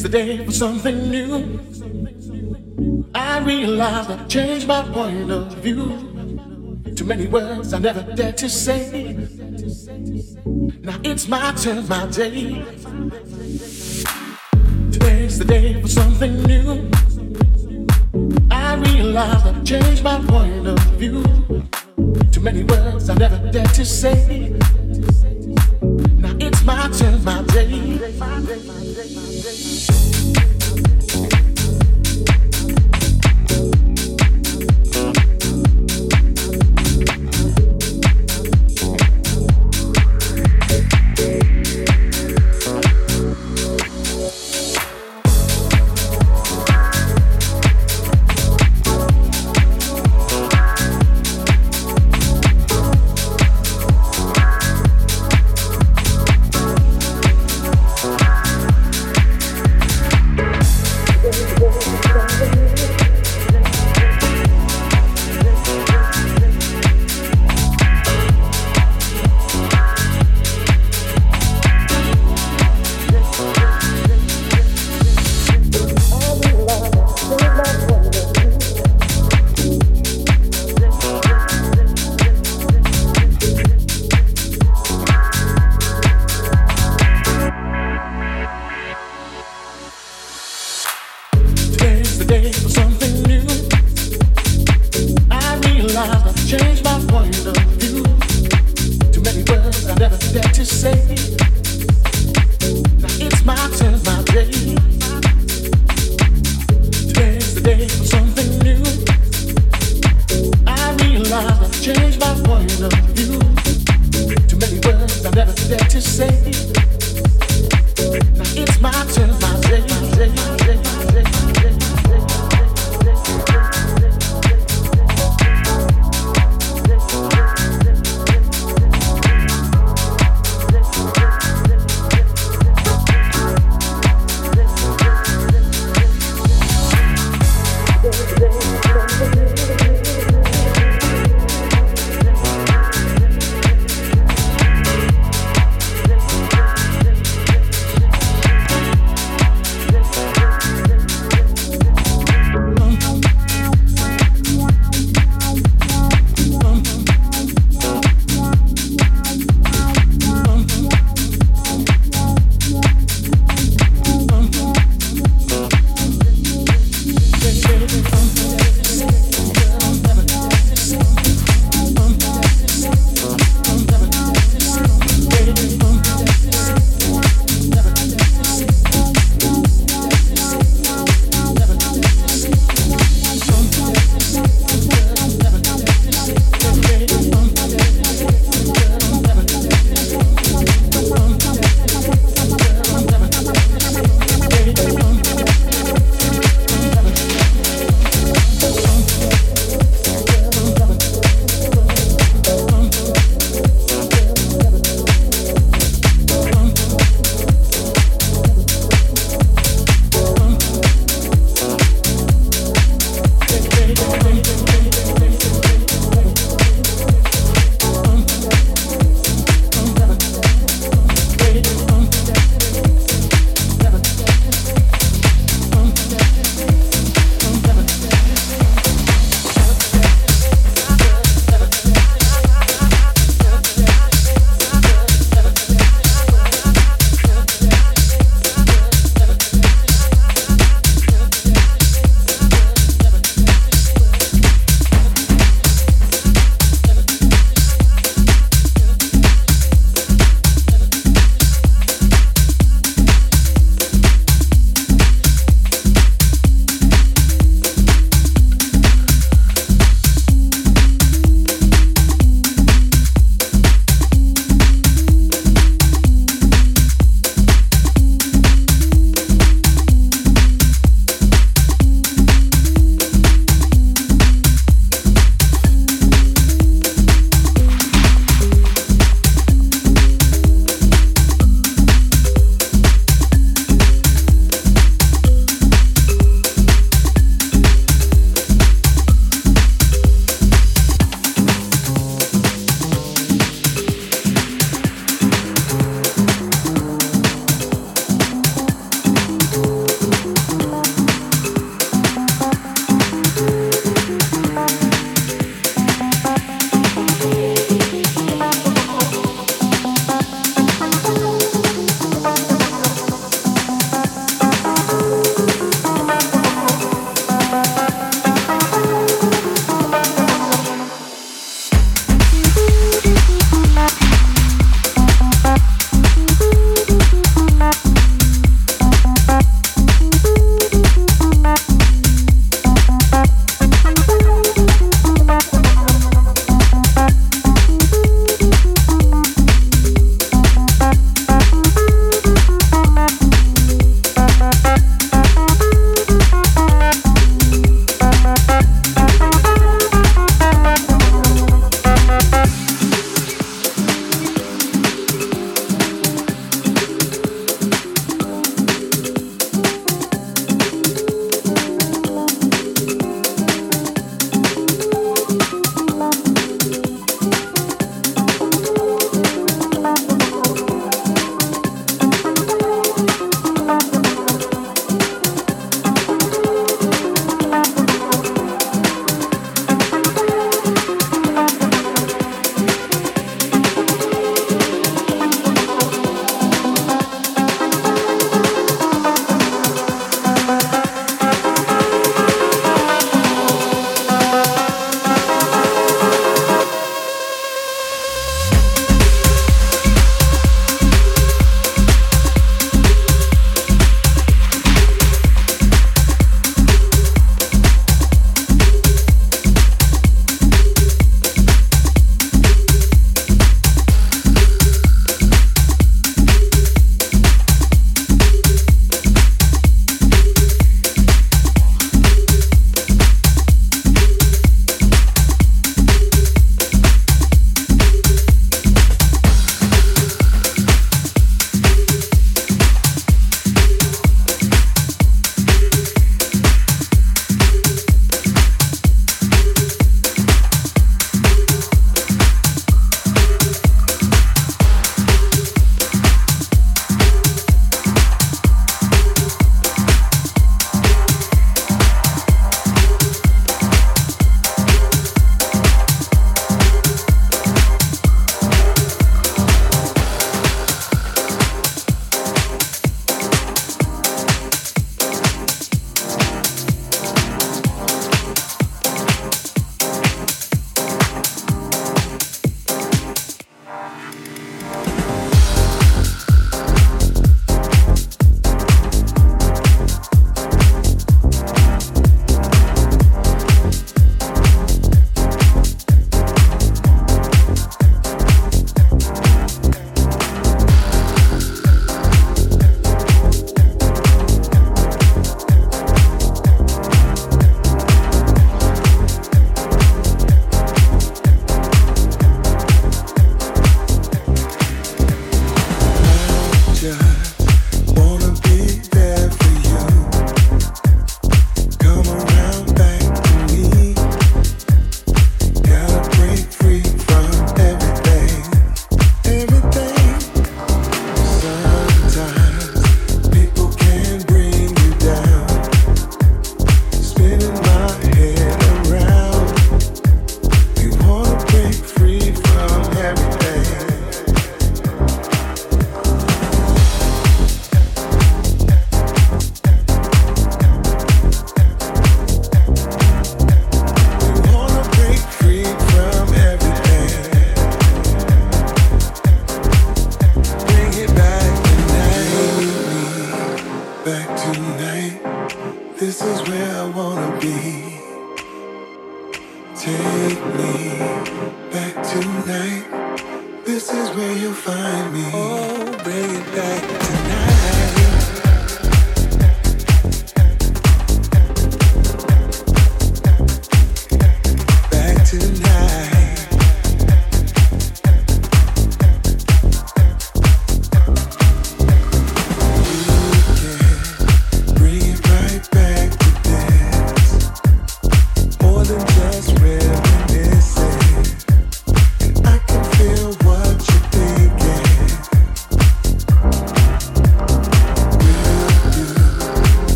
Today's the day for something new. I realize I've changed my point of view. Too many words I never dared to say. Now it's my turn, my day. Today's the day for something new. I realize I've changed my point of view. Too many words I never dared to say.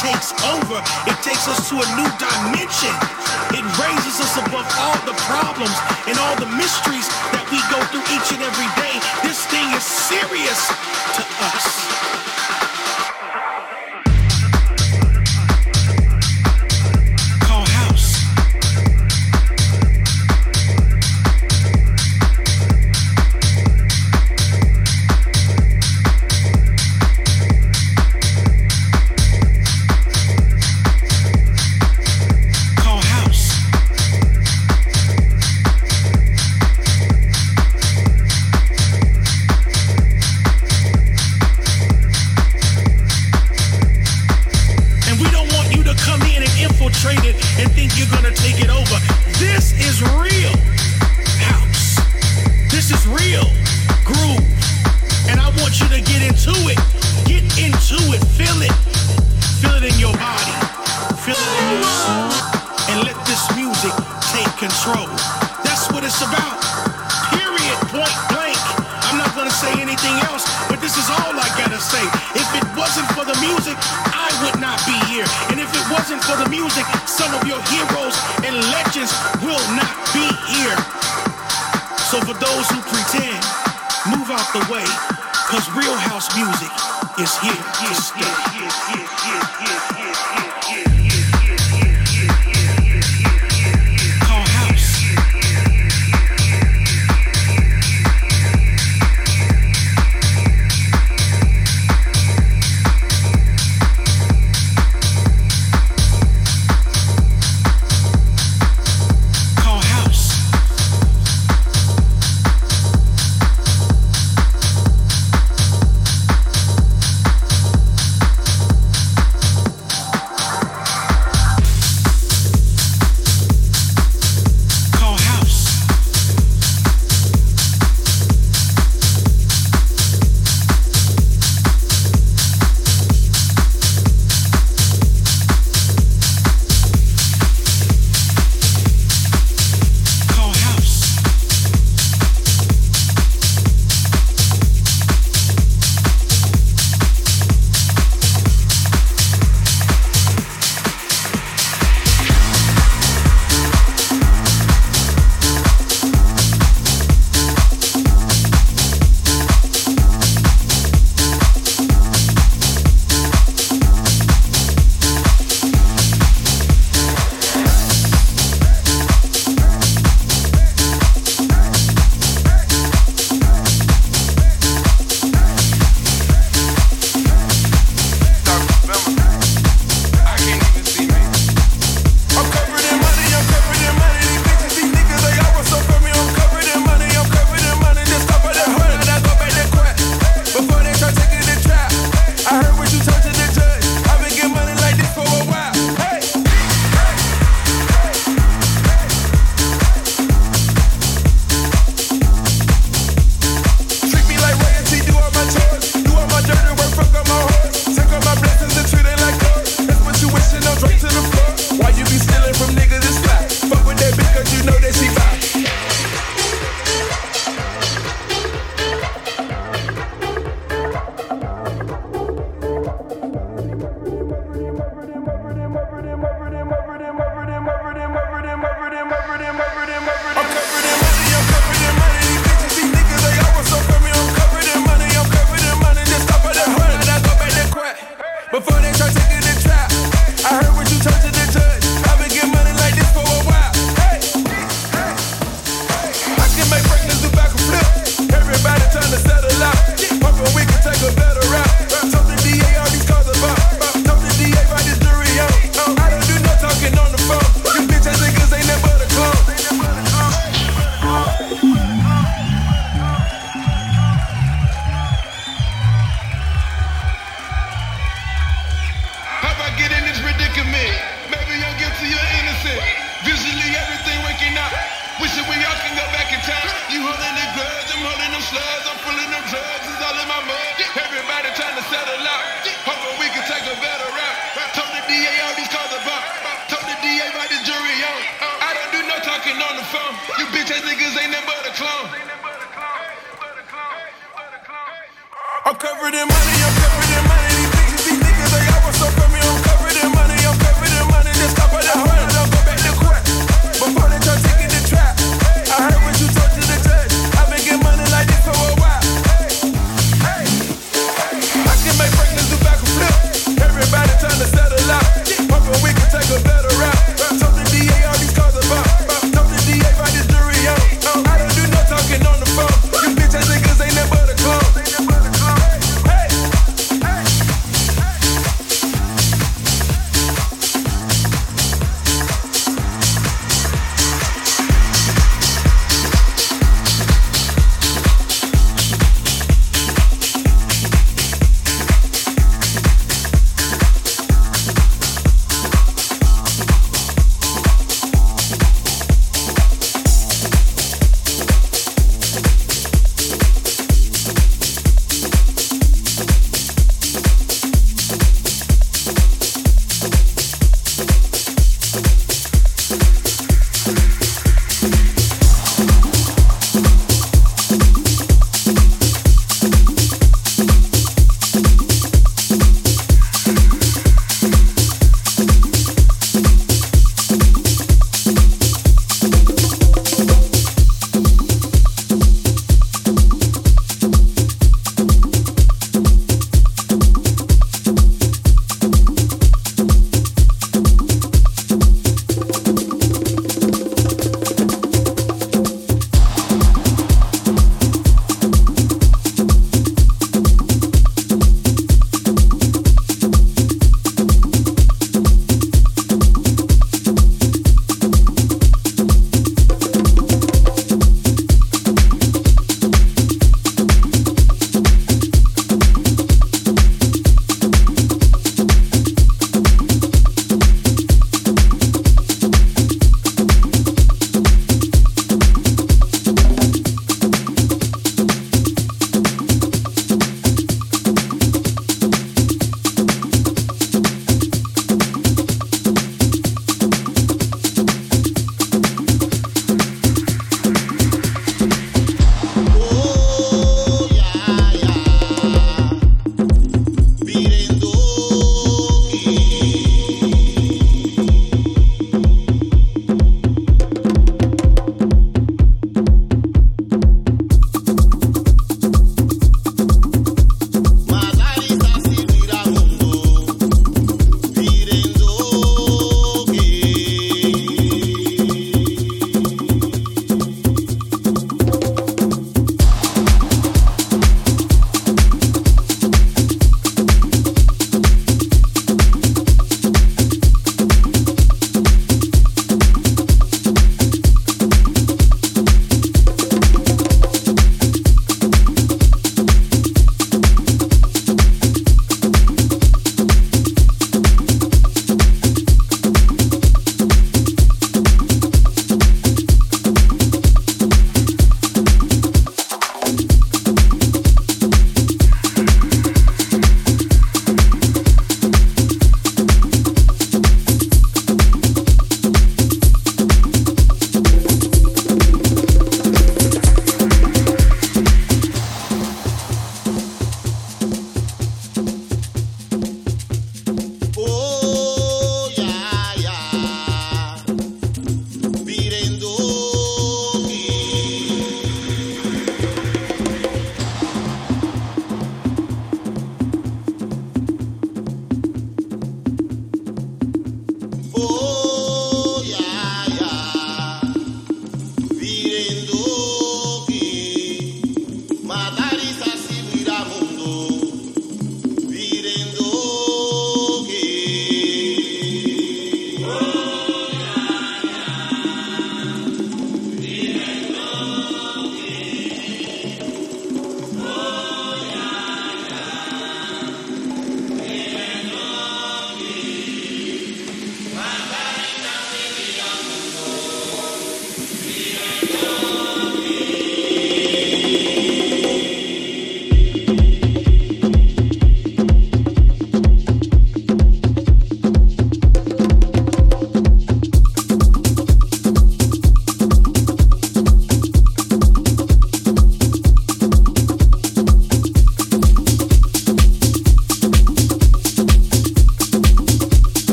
Takes over. It takes us to a new dimension. It raises us above all the problems and all the mysteries that we go through each and every day. This thing is serious to us.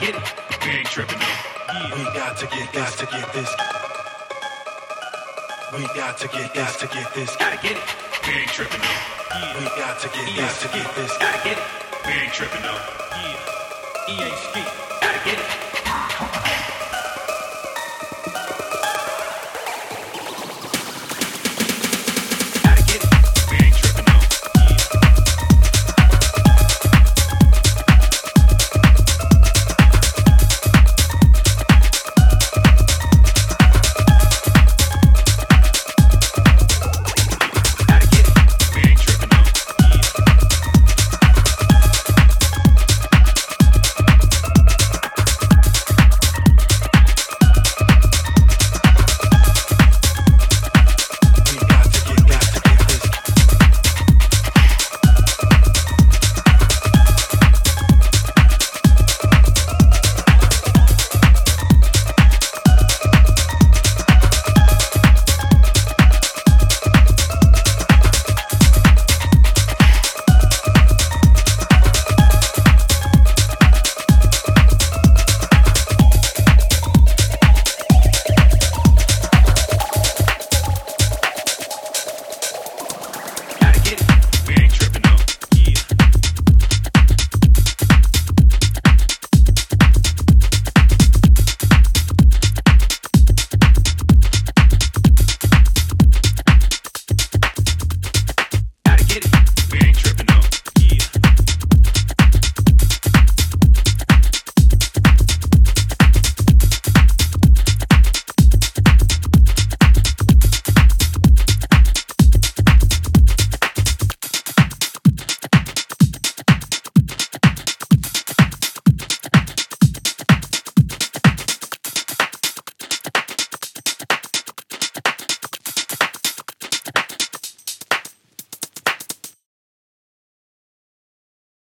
Get it. We ain't tripping yet. Yeah. We got to get, got to get this. We Gotta get got to get this. Gotta get it. We ain't tripping though. Yeah. EA ski. Gotta get this. Gotta get it.